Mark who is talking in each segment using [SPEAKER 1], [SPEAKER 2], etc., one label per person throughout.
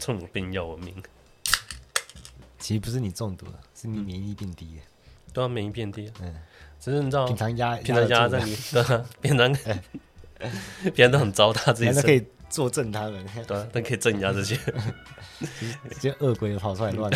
[SPEAKER 1] 这种病要我命。
[SPEAKER 2] 其实不是你中毒了，是你免疫力变低了。
[SPEAKER 1] 都要免疫力变低。
[SPEAKER 2] 嗯，
[SPEAKER 1] 只是你知道，
[SPEAKER 2] 平常压
[SPEAKER 1] 平常压在你，对啊，平常别人都很糟蹋自己，
[SPEAKER 2] 那可以作证他们，
[SPEAKER 1] 对啊，都可以镇压这些，
[SPEAKER 2] 这些恶鬼跑出来乱。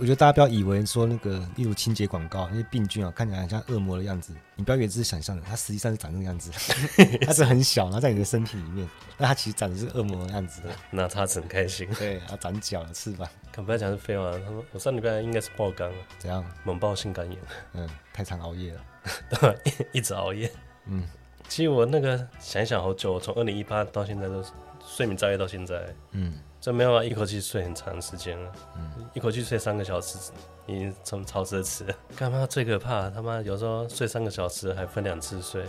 [SPEAKER 2] 我觉得大家不要以为说那个，例如清洁广告那些病菌啊，看起来很像恶魔的样子，你不要以为这是想象的，它实际上是长那个样子，它是很小，然后在你的身体里面，但它其实长的是恶魔的样子。
[SPEAKER 1] 那它很开心。
[SPEAKER 2] 对，它长脚了，翅膀。
[SPEAKER 1] 可不要讲是废话，他说我上礼拜应该是爆肝了，
[SPEAKER 2] 怎样？
[SPEAKER 1] 猛爆性肝炎。
[SPEAKER 2] 嗯，太常熬夜了，
[SPEAKER 1] 对，一直熬夜。
[SPEAKER 2] 嗯，
[SPEAKER 1] 其实我那个想一想好久，从二零一八到现在都是睡眠障碍到现在。嗯。这没有啊，一口气睡很长时间了，嗯，一口气睡三个小时，已经从超奢侈了。干嘛最可怕？他妈有时候睡三个小时还分两次睡，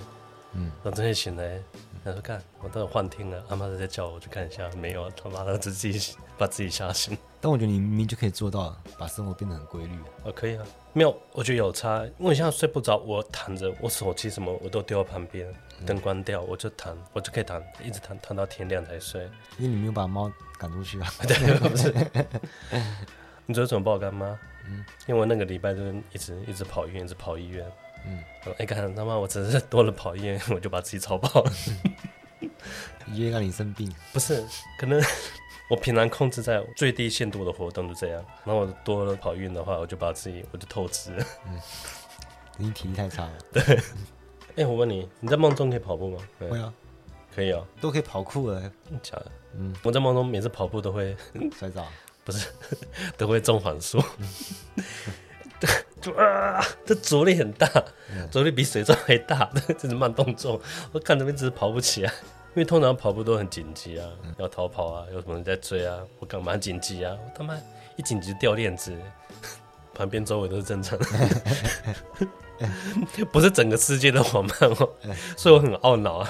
[SPEAKER 1] 嗯，我真的醒来，他说干，我都有幻听了，阿妈在叫我去看一下，没有，他妈的自己把自己吓醒。但我觉得你明明就可以做到，把生活变得很规律。哦，可以啊，没有，我觉得有差，因为现在睡不着，我躺着，我手机什么我都丢到旁边，灯关掉，我就躺，我就可以躺，一直躺躺到天亮才睡。因为你没有把猫。赶出去啊！对，不是。你知道怎么爆肝吗？嗯，因为我那个礼拜就是一直一直跑医院，一直跑医院。嗯，哎，干他妈！我只是多了跑医院，我就把自己超爆了。医院让你生病？不是，可能我平常控制在最低限度的活动就这样。然后我多了跑医院的话，我就把自己我就透支了。嗯，你体力太差了。对。哎，我问你，你在梦中可以跑步吗？会啊。可以啊，都可以跑酷了，假的。嗯，我在梦中每次跑步都会摔倒，不是，都会中缓速。就，啊，这阻力很大，阻力比水柱还大，这是慢动作。我看这边只是跑不起来，因为通常跑步都很紧急啊，要逃跑啊，有什么人在追啊，我干嘛紧急啊？我他妈一紧急掉链子，旁边周围都是正常的。不是整个世界都缓慢哦，所以我很懊恼啊。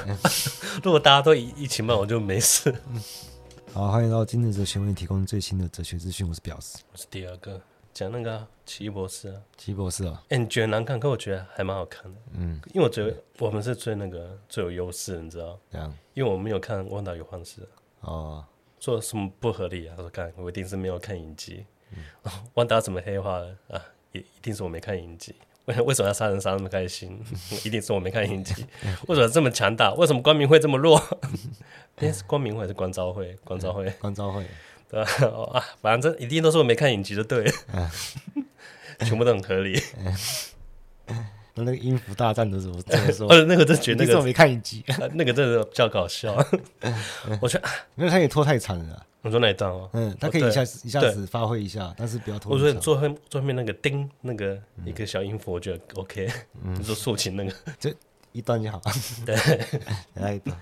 [SPEAKER 1] 如果大家都一一起慢，我就没事。好，欢迎到今日哲学为你提供最新的哲学资讯。我是表示，我是第二个讲那个奇异博士啊，奇异博士啊。哎，你觉得难看，可我觉得还蛮好看的。嗯，因为我觉得我们是最那个最有优势，你知道？这样，因为我没有看《汪岛与幻视》哦，说什么不合理啊？我说看，我一定是没有看影集。汪达怎么黑化了啊？也一定是我没看影集。为 为什么要杀人杀那么开心？一定是我没看影集。为什么这么强大？为什么光明会这么弱？那是光明会还是光昭会？光昭会，光昭会，对吧？啊，反正一定都是我没看影集就，对了，全部都很合理。那个音符大战的时候怎么说？哦，那个真觉得那个我没看一集，那个真的比较搞笑。我觉得，因为他也拖太长了。我说哪一段哦？嗯，他可以一下子一下子发挥一下，但是不要拖。我说最后最后面那个叮那个一个小音符，我觉得 OK。你说竖琴那个，就一段就好。对，来一段。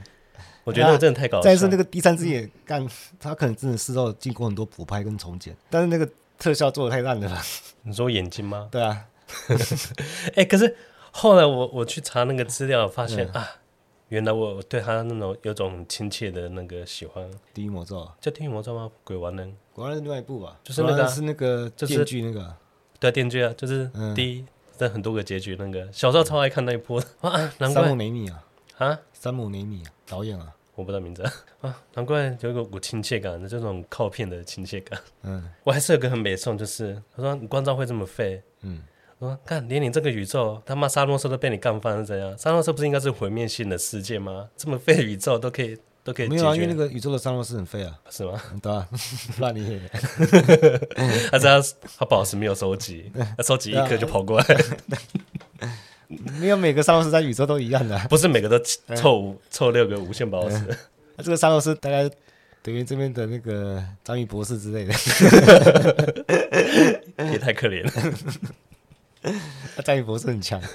[SPEAKER 1] 我觉得那个真的太搞笑。再是那个第三只眼干，他可能真的是要经过很多补拍跟重剪，但是那个特效做的太烂了吧？你说眼睛吗？对啊。哎，可是后来我我去查那个资料，发现啊。原来我对他那种有种亲切的那个喜欢。地狱魔咒叫地狱魔咒吗？鬼玩人，鬼玩人另外一部吧，就是那个是那个电锯那个，对电锯啊，就是第一在很多个结局那个，小时候超爱看那一部。啊，难怪。山姆雷米啊，啊，山姆雷米导演啊，我不知道名字。啊，难怪有一个股亲切感的这种靠片的亲切感。嗯，我还是有个很美颂，就是他说你光照会这么废，嗯。说看，连你这个宇宙，他妈沙诺斯都被你干翻是，怎样？沙诺斯不是应该是毁灭性的世界吗？这么废的宇宙都可以，都可以解决。没有啊，因为那个宇宙的沙诺斯很废啊，是吗？对啊，乱你。他只要，他宝石没有收集，他收集一颗就跑过来。没有每个沙诺斯在宇宙都一样的，不是每个都凑五凑六个无限宝石。那这个沙诺斯大概等于这边的那个章鱼博士之类的，也太可怜了。他战力博是很强。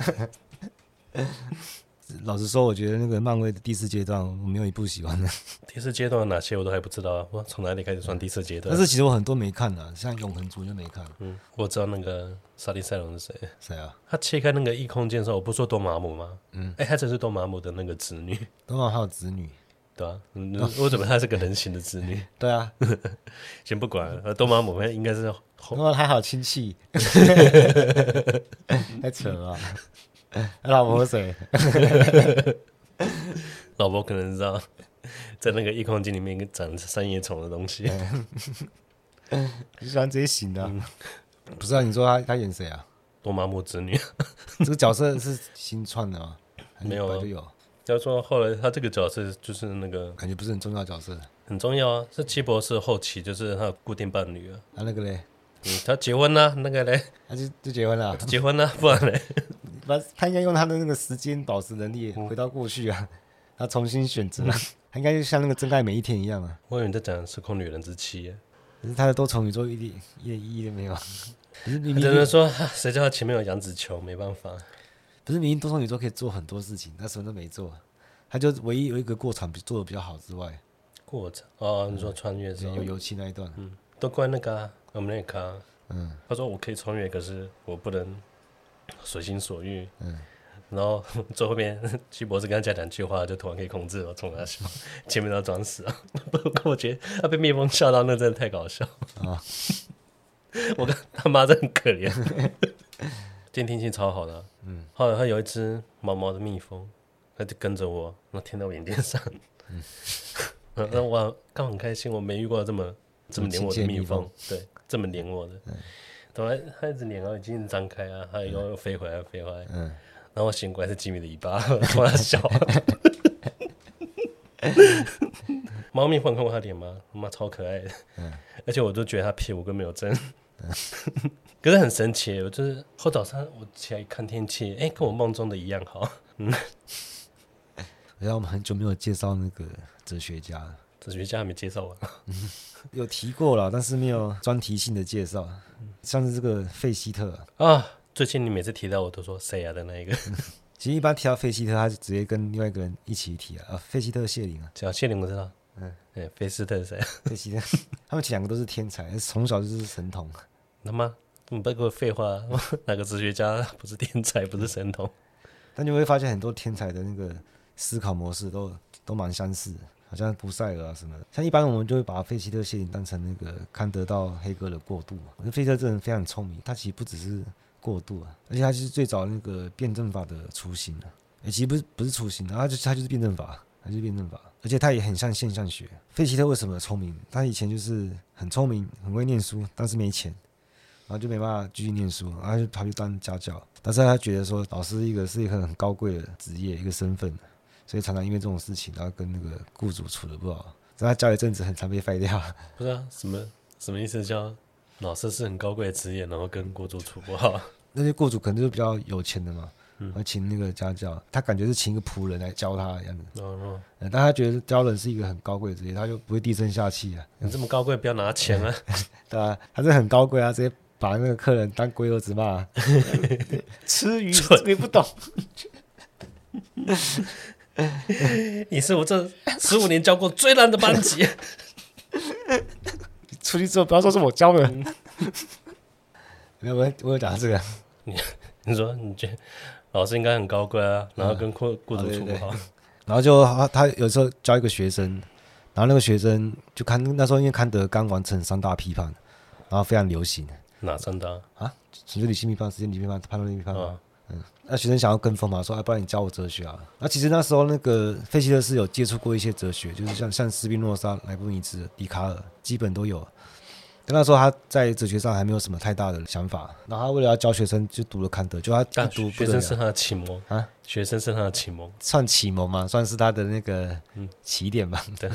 [SPEAKER 1] 老实说，我觉得那个漫威的第四阶段，我没有一部喜欢的。第四阶段哪些我都还不知道啊！我从哪里开始算第四阶段？但是其实我很多没看的，像《永恒族》就没看。嗯，我知道那个沙利塞隆是谁？谁啊？他切开那个异空间的时候，我不是说多玛姆吗？嗯，哎、欸，他真是多玛姆的那个子女。多玛姆还有子女？对啊，为什么他是个人形的子女？对啊，先不管，多玛姆应该是。哦，还好亲戚，太扯了。老婆谁？老婆可能知道，在那个异空间里面长三叶虫的东西。
[SPEAKER 2] 你喜欢这些型的？嗯、不是啊？你说他他演谁啊？
[SPEAKER 1] 多玛姆子女。
[SPEAKER 2] 这个角色是新创的吗？
[SPEAKER 1] 没有，
[SPEAKER 2] 就有。
[SPEAKER 1] 要说后来他这个角色就是那个
[SPEAKER 2] 感觉不是很重要的角色。
[SPEAKER 1] 很重要啊！是七博士后期就是他的固定伴侣啊。
[SPEAKER 2] 他那个嘞？
[SPEAKER 1] 嗯，他结婚了，那个嘞？
[SPEAKER 2] 他就就结婚了。
[SPEAKER 1] 结婚了，不然嘞？
[SPEAKER 2] 他 他应该用他的那个时间保持能力回到过去啊，他重新选择。他应该就像那个真爱每一天一样啊。
[SPEAKER 1] 我以为你在讲《时空女人之妻》，
[SPEAKER 2] 可是他的多重宇宙一点一点意义都没有。
[SPEAKER 1] 只能说谁叫他前面有杨紫琼，没办法。
[SPEAKER 2] 不是明明多重宇宙可以做很多事情，他什么都没做。他就唯一有一个过场做的比较好之外，
[SPEAKER 1] 过程哦，你说穿越是
[SPEAKER 2] 有油漆那一段，
[SPEAKER 1] 嗯，都怪那个我们那个，嗯，他说我可以穿越，可是我不能随心所欲，嗯，然后 最后面 徐博士跟他讲两句话，就突然可以控制我冲他笑，前面都要装死啊，不过我觉得他被蜜蜂笑到那真的太搞笑。啊，我跟他妈真的很可怜，监听器超好的，嗯，后来它有一只毛毛的蜜蜂。它就跟着我，然后贴到我眼睛上，嗯，然后我刚很开心，我没遇过这么这么黏我的蜜蜂，对，这么黏我的，嗯，本来它一直黏到眼睛张开啊，它又又飞回来飞回来，嗯，然后我醒过来是吉米的尾巴，突然笑，猫咪碰看过它脸吗？妈超可爱的，嗯，而且我都觉得它屁股跟没有针，嗯，可是很神奇，我就是后早上我起来一看天气，哎，跟我梦中的一样好，嗯。
[SPEAKER 2] 然后我们很久没有介绍那个哲学家，
[SPEAKER 1] 哲学家还没介绍完，
[SPEAKER 2] 有提过了，但是没有专题性的介绍。像是这个费希特。
[SPEAKER 1] 啊，最近你每次提到我都说谁啊的那一个，
[SPEAKER 2] 其实一般提到费希特，他就直接跟另外一个人一起提啊，费希特谢林啊，
[SPEAKER 1] 叫谢林我知道，嗯，对，费希特是谁？
[SPEAKER 2] 费希特，他们两个都是天才，从小就是神童。
[SPEAKER 1] 那么你不给我废话，哪个哲学家 不是天才，不是神童？
[SPEAKER 2] 但你会发现很多天才的那个。思考模式都都蛮相似，好像布塞尔啊什么的。像一般我们就会把费希特谢林当成那个康德到黑格尔的过渡。我觉得费希特这人非常聪明，他其实不只是过渡啊，而且他就是最早那个辩证法的雏形啊。也，其实不是不是雏形，他就他就是辩证法，他就是辩证法。而且他也很像现象学。费希特为什么聪明？他以前就是很聪明，很会念书，但是没钱，然后就没办法继续念书，然后就跑去当家教。但是他觉得说，老师一个是一个很高贵的职业，一个身份。所以常常因为这种事情，然后跟那个雇主处的不好，所以他教一阵子，很常被废掉。
[SPEAKER 1] 不是啊，什么什么意思？叫老师是很高贵的职业，然后跟雇主处不好。
[SPEAKER 2] 那些雇主可能就是比较有钱的嘛，嗯，而请那个家教，他感觉是请一个仆人来教他的样子。哦哦，但他觉得教人是一个很高贵的职业，他就不会低声下气啊。
[SPEAKER 1] 你这么高贵，不要拿钱啊。
[SPEAKER 2] 对啊，他是很高贵啊，直接把那个客人当龟儿子骂。吃鱼你不懂。
[SPEAKER 1] 你是我这十五年教过最烂的班级。
[SPEAKER 2] 出去之后不要说是我教的。没有，我我有讲这个。
[SPEAKER 1] 你你说你觉得老师应该很高贵啊，然后跟雇雇主处不好，
[SPEAKER 2] 然后就他他有时候教一个学生，然后那个学生就看那时候因为康德刚完成三大批判，然后非常流行。
[SPEAKER 1] 哪三大啊？
[SPEAKER 2] 纯粹理性批判、实践理性批判、判断力批判。嗯，那学生想要跟风嘛，说，哎，不然你教我哲学啊？那其实那时候那个费希特是有接触过一些哲学，就是像像斯宾诺莎、莱布尼兹、笛卡尔，基本都有。但那时候他在哲学上还没有什么太大的想法。然后他为了要教学生，就读了康德，就他读
[SPEAKER 1] 学生是他的启蒙啊，学生是他的启蒙，
[SPEAKER 2] 算启蒙嘛，算是他的那个起点吧。对，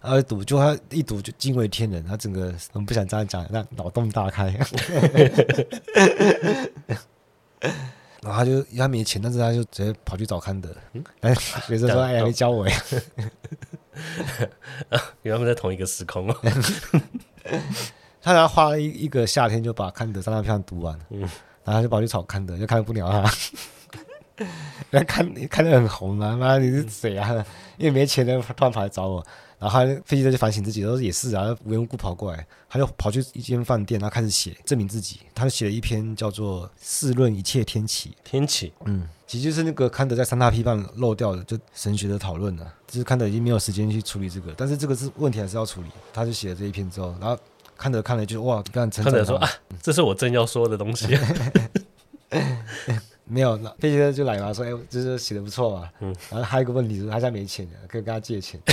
[SPEAKER 2] 然后读，就他一赌就惊为天人，他整个很不想这样讲，那脑洞大开。然后他就他没钱，但是他就直接跑去找康德。嗯，哎，学生说：“哎呀，没教我呀。”
[SPEAKER 1] 因为他们在同一个时空哦。
[SPEAKER 2] 他然后花了一一个夏天就把康德三大批判读完。嗯，然后他就跑去找康德，就看不了他。看看看得很红啊！妈，你是谁啊？因为没钱的，突然跑来找我。然后他飞机在就反省自己，说也是啊，无缘无故跑过来，他就跑去一间饭店，然后开始写，证明自己。他就写了一篇叫做《试论一切天启》。
[SPEAKER 1] 天启，
[SPEAKER 2] 嗯，其实就是那个康德在三大批判漏掉的，就神学的讨论了。就是康德已经没有时间去处理这个，但是这个是问题，还是要处理。他就写了这一篇之后，然后康德看了就哇，非常成。
[SPEAKER 1] 康德说啊，这是我正要说的东西。
[SPEAKER 2] 没有，那飞机车就来嘛，说哎，就是写的不错嘛。嗯，然后还有一个问题是，他家没钱，可以跟他借钱。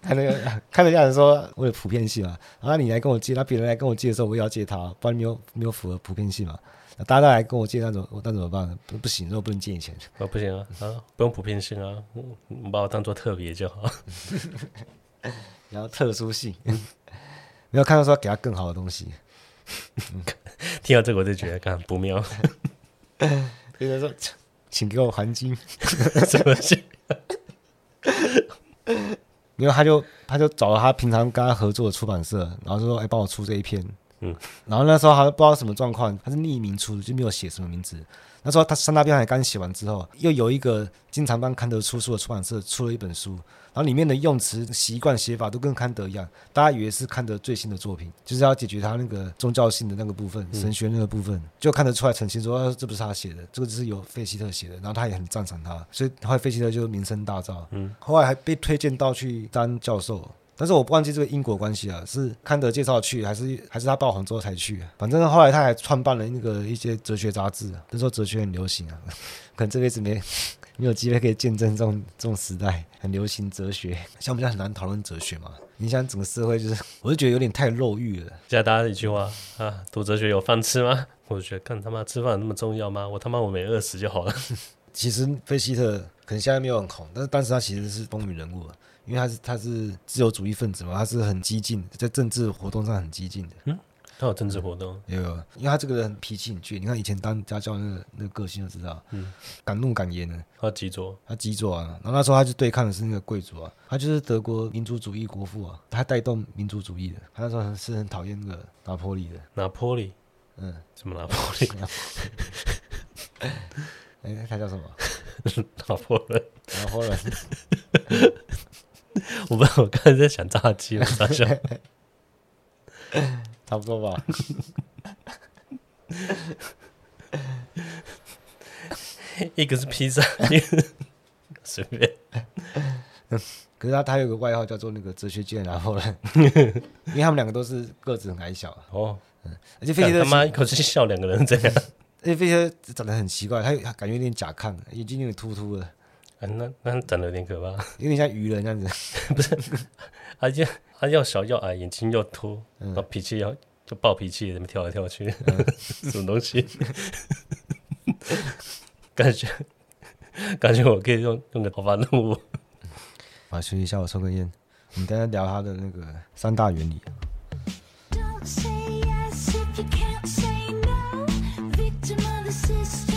[SPEAKER 2] 他那个看着家人说为了普遍性嘛，然后你来跟我借，那别人来跟我借的时候，我也要借他，不然没有没有符合普遍性嘛。大家都来跟我借那种，那怎么办？不不行，那我不能借你钱。
[SPEAKER 1] 啊，不行啊，啊，不用普遍性啊，你把我当做特别就好。
[SPEAKER 2] 然后特殊性，没有看到说给他更好的东西。
[SPEAKER 1] 听到这个我就觉得看不妙。
[SPEAKER 2] 别人说，请给我还金，
[SPEAKER 1] 什么金？
[SPEAKER 2] 然后他就他就找了他平常跟他合作的出版社，然后就说：“哎，帮我出这一篇。”嗯，然后那时候还不知道什么状况，他是匿名出，就没有写什么名字。那时候他三大标还刚写完之后，又有一个经常帮康德出书的出版社出了一本书，然后里面的用词习惯写法都跟康德一样，大家以为是康德最新的作品，就是要解决他那个宗教性的那个部分，神学那个部分，嗯、就看得出来澄清说、啊，这不是他写的，这个只是由费希特写的，然后他也很赞赏他，所以后来费希特就名声大噪，嗯，后来还被推荐到去当教授。但是我不忘记这个因果关系啊，是康德介绍去，还是还是他爆红之后才去？反正后来他还创办了那个一些哲学杂志，那时候哲学很流行啊，可能这辈子没 没有机会可以见证这种这种时代很流行哲学，像我们现在很难讨论哲学嘛。你想整个社会就是，我就觉得有点太肉欲了。
[SPEAKER 1] 现在大家一句话啊，读哲学有饭吃吗？我就觉得，看他妈吃饭那么重要吗？我他妈我没饿死就好了。
[SPEAKER 2] 其实费希特可能现在没有很红，但是当时他其实是风云人物。因为他是他是自由主义分子嘛，他是很激进，在政治活动上很激进的。嗯，
[SPEAKER 1] 他有政治活动？
[SPEAKER 2] 有有，因为他这个人脾气很倔。你看以前当家教那个那个个性就知道，嗯，敢怒敢言的。
[SPEAKER 1] 他极左，
[SPEAKER 2] 他极左啊。然后那时候他就对抗的是那个贵族啊，他就是德国民族主义国父啊，他带动民族主义的。他那时候是很讨厌那个拿破里的。
[SPEAKER 1] 拿破里？嗯，什么拿坡里？
[SPEAKER 2] 哎，他叫什么？
[SPEAKER 1] 拿破仑。
[SPEAKER 2] 拿破仑。
[SPEAKER 1] 我不知道，我刚才在想炸鸡，我在想，
[SPEAKER 2] 差不多吧。
[SPEAKER 1] 一个是披萨，一个 随便。
[SPEAKER 2] 可是他他有个外号叫做那个哲学界拿破仑，因为他们两个都是个子很矮小哦。而且费希特
[SPEAKER 1] 他妈一口气笑两个人这样，
[SPEAKER 2] 而且费希特长得很奇怪，他他感觉有点甲亢，眼睛有点突突的。
[SPEAKER 1] 那那长得有点可怕。
[SPEAKER 2] 有点像鱼人样子。
[SPEAKER 1] 不是他就他又小又矮眼睛又凸然后脾气要就暴脾气怎么跳来跳去 什么东西？感觉感觉我可以用用个头发弄我
[SPEAKER 2] 啊休息一下我抽根烟。我们等下聊他的那个三大原理。
[SPEAKER 1] Victim of the system.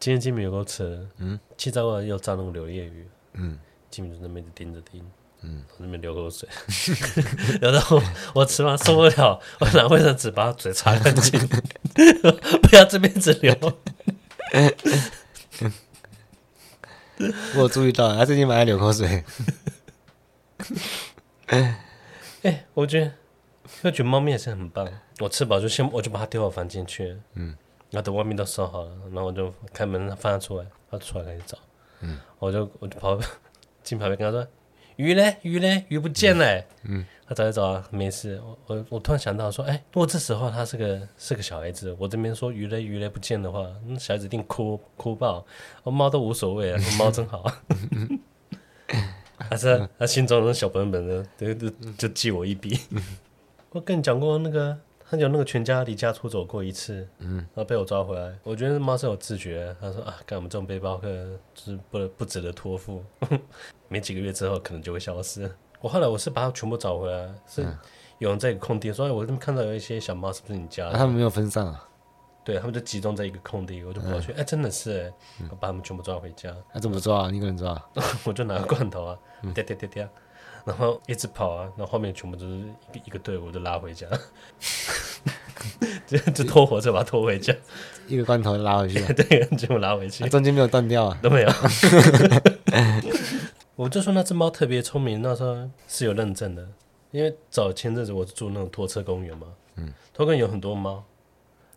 [SPEAKER 1] 今天金明有够扯，嗯，气炸锅又炸那个柳叶鱼，嗯，金米就在那边盯着盯，嗯，那边流口水，然后我吃完受不了，我拿卫生纸把他嘴擦干净，不要这边一直流。
[SPEAKER 2] 我注意到，他最近蛮爱流口水。
[SPEAKER 1] 哎、欸，我觉得，我觉得猫咪也是很棒。我吃饱就先，我就把它丢到房间去，嗯。然后等外面都收好了，然后我就开门放他出来，他出来开始找，嗯，我就我就跑进旁边跟他说：“鱼嘞，鱼嘞，鱼不见了。”嗯，他找一找啊，没事。我我我突然想到说，哎，如果这时候他是个是个小孩子，我这边说鱼嘞，鱼嘞不见的话，那小孩子一定哭哭爆。我猫都无所谓啊，猫真好。还是他心中的小本本的，就就就记我一笔。我跟你讲过那个。他有那个全家离家出走过一次，嗯，然后被我抓回来。我觉得猫是有自觉。他说啊，干我们这种背包客就是不不值得托付，没几个月之后可能就会消失。我后来我是把它全部找回来，是有人在一个空地，所以我这边看到有一些小猫，是不是你家的？
[SPEAKER 2] 他们没有分散啊？
[SPEAKER 1] 对，他们就集中在一个空地，我就跑去，哎，真的是，我把他们全部抓回家。
[SPEAKER 2] 那怎么抓？你一个人抓？
[SPEAKER 1] 我就拿个罐头啊。然后一直跑啊，然后后面全部都是一个一个队伍，就拉回家，就就拖火车把它拖回家，
[SPEAKER 2] 一个罐头 拉回去，
[SPEAKER 1] 对，全部拉回去，
[SPEAKER 2] 中间没有断掉啊，
[SPEAKER 1] 都没有。我就说那只猫特别聪明，那时候是有认证的，因为早前阵子我住那种拖车公园嘛，嗯，拖公园有很多猫，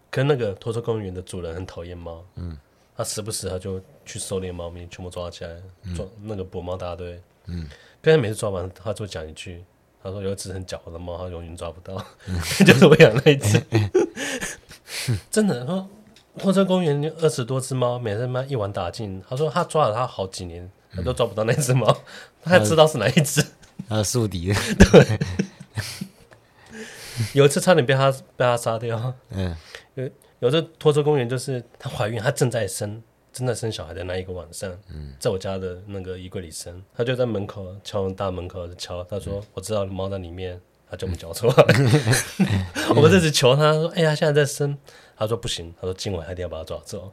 [SPEAKER 1] 跟那个拖车公园的主人很讨厌猫，嗯，他时不时他就去狩猎猫咪，全部抓起来，抓那个捕猫大队，嗯。刚才每次抓完，他就讲一句：“他说有一只很狡猾的猫，他永远抓不到，嗯、就是我养那一只。嗯”真的，说拖车公园二十多只猫，每次妈一网打尽。他说他抓了他好几年，他都抓不到那只猫，嗯、他还知道是哪一只。
[SPEAKER 2] 他宿敌。
[SPEAKER 1] 对。有一次差点被他被他杀掉。嗯。有有这拖车公园，就是她怀孕，她正在生。正在生小孩的那一个晚上，在我家的那个衣柜里生，他就在门口敲大门口敲，他说：“我知道猫在里面。”他叫我们叫出来，我们一直求他说：“哎呀，现在在生。”他说：“不行。”他说：“今晚还一定要把它抓走。”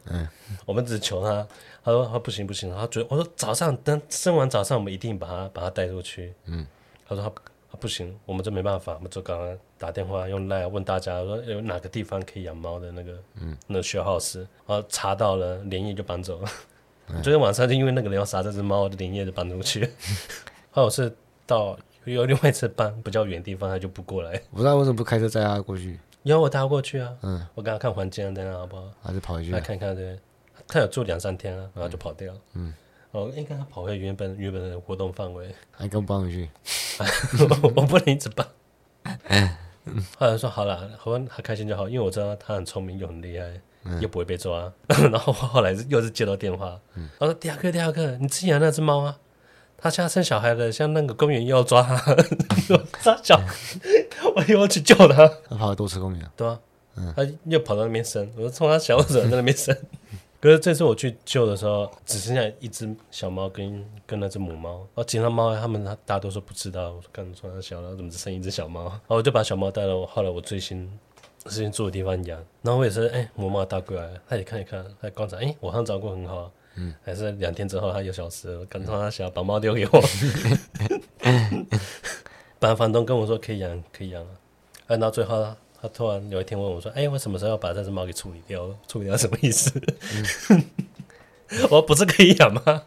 [SPEAKER 1] 我们只求他，他说：“他不行不行。”他觉得我说：“早上等生完早上，我们一定把它把它带出去。”他说他：“他。”啊，不行，我们这没办法，我们就刚刚打电话用 LINE 问大家说有哪个地方可以养猫的那个，嗯，那个 share house，然后查到了，连夜就搬走了。嗯、昨天晚上就因为那个人要杀这只猫，就连夜就搬出去。后来我是到有另外一次搬比较远的地方，他就不过来。
[SPEAKER 2] 我不知道为什么不开车载他过去？
[SPEAKER 1] 要我带他过去啊，嗯，我刚刚看环境，等下好不好？
[SPEAKER 2] 还是跑回去？来
[SPEAKER 1] 看看对，他有住两三天啊，然后就跑掉。嗯。嗯哦，应该他跑回原本原本的活动范围，
[SPEAKER 2] 还跟搬回去，
[SPEAKER 1] 我不能一直搬。后来说好了，好像他开心就好，因为我知道他很聪明又很厉害，嗯、又不会被抓。然后后来又是接到电话，嗯、他说：“第二个，第二个，你之前养那只猫啊，它现在生小孩了，像那个公园又要抓它，抓小，我又要去救它。”
[SPEAKER 2] 他跑到多次公园，
[SPEAKER 1] 对啊，嗯、他又跑到那边生，我说冲他小者在那边生。可是这次我去救的时候，只剩下一只小猫跟跟那只母猫，而其他猫他们大多数不知道，我说干什么小了，怎么只剩一只小猫？然后我就把小猫带到我后来我最新最近住的地方养，然后我也是哎母猫带过来，它也看一看，它观察，哎我好像照顾很好，嗯，还是两天之后它又消失了，干什么小把猫丢给我？本来房东跟我说可以养可以养，按到最后。他突然有一天问我说：“哎、欸，我什么时候要把这只猫给处理掉？处理掉什么意思？”嗯、我说：“不是可以养吗？”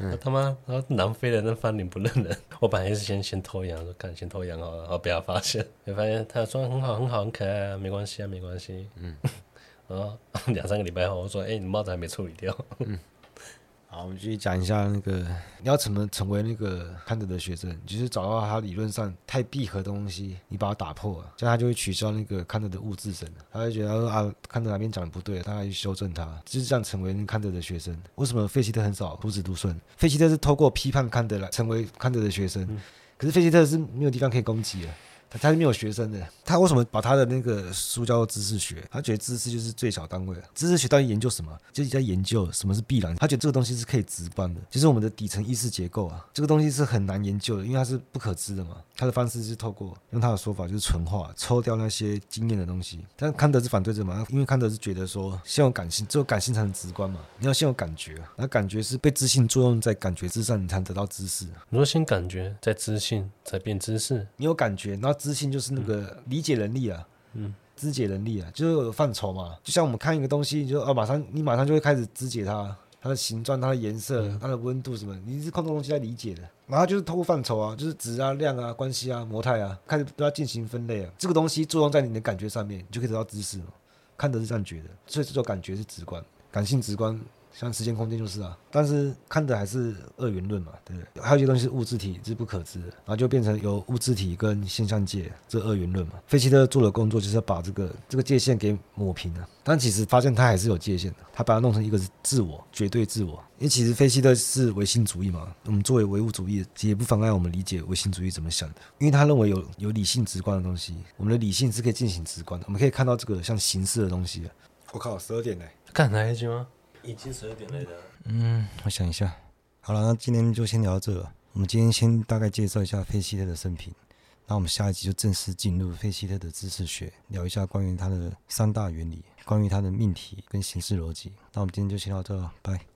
[SPEAKER 1] 嗯、他妈，然后南非的那翻脸不认人。我本来是先先偷养，说看先偷养好了，然后被他发现，就发现他说很好很好很可爱啊，没关系啊没关系。嗯，然后两三个礼拜后，我说：“哎、欸，你帽子还没处理掉。嗯”
[SPEAKER 2] 好，我们继续讲一下那个你要怎么成为那个康德的学生，就是找到他理论上太闭合的东西，你把它打破了，这样他就会取消那个康德的物质神，他会觉得说啊，康德哪边讲的不对，他来去修正他，就是这样成为康德的学生。为什么费希特很少徒子独孙？费希特是透过批判康德来成为康德的学生，嗯、可是费希特是没有地方可以攻击了，他他是没有学生的。他为什么把他的那个书叫做知识学？他觉得知识就是最小单位了。知识学到底研究什么？就是在研究什么是必然。他觉得这个东西是可以直观的，就是我们的底层意识结构啊。这个东西是很难研究的，因为它是不可知的嘛。他的方式是透过用他的说法，就是纯化，抽掉那些经验的东西。但康德是反对这嘛？因为康德是觉得说，先有感性，只有感性才能直观嘛。你要先有感觉，那感觉是被知性作用在感觉之上，你才能得到知识。
[SPEAKER 1] 你说先感觉，再知性，再变知识。
[SPEAKER 2] 你有感觉，然后知性就是那个理解能力啊，嗯，肢解能力啊，就是有范畴嘛。就像我们看一个东西，就啊，马上你马上就会开始肢解它，它的形状、它的颜色、它的温度什么，你是靠这东西来理解的。然后就是透过范畴啊，就是质啊、量啊、关系啊、模态啊，开始都要进行分类啊。这个东西作用在你的感觉上面，你就可以得到知识嘛。看的是这样觉得，所以这种感觉是直观，感性直观。像时间空间就是啊，但是看的还是二元论嘛，对不对？还有一些东西是物质体是不可知的，然后就变成有物质体跟现象界这二元论嘛。费希特做的工作就是要把这个这个界限给抹平了，但其实发现他还是有界限的，他把它弄成一个是自我，绝对自我。因为其实费希特是唯心主义嘛，我们作为唯物主义，也不妨碍我们理解唯心主义怎么想的，因为他认为有有理性直观的东西，我们的理性是可以进行直观的，我们可以看到这个像形式的东西。我靠，十二点嘞，
[SPEAKER 1] 看哪一集吗？已经十二点了的。
[SPEAKER 2] 嗯，我想一下。好了，那今天就先聊到这了。我们今天先大概介绍一下费希特的生平，那我们下一集就正式进入费希特的知识学，聊一下关于他的三大原理，关于他的命题跟形式逻辑。那我们今天就先到这了，拜。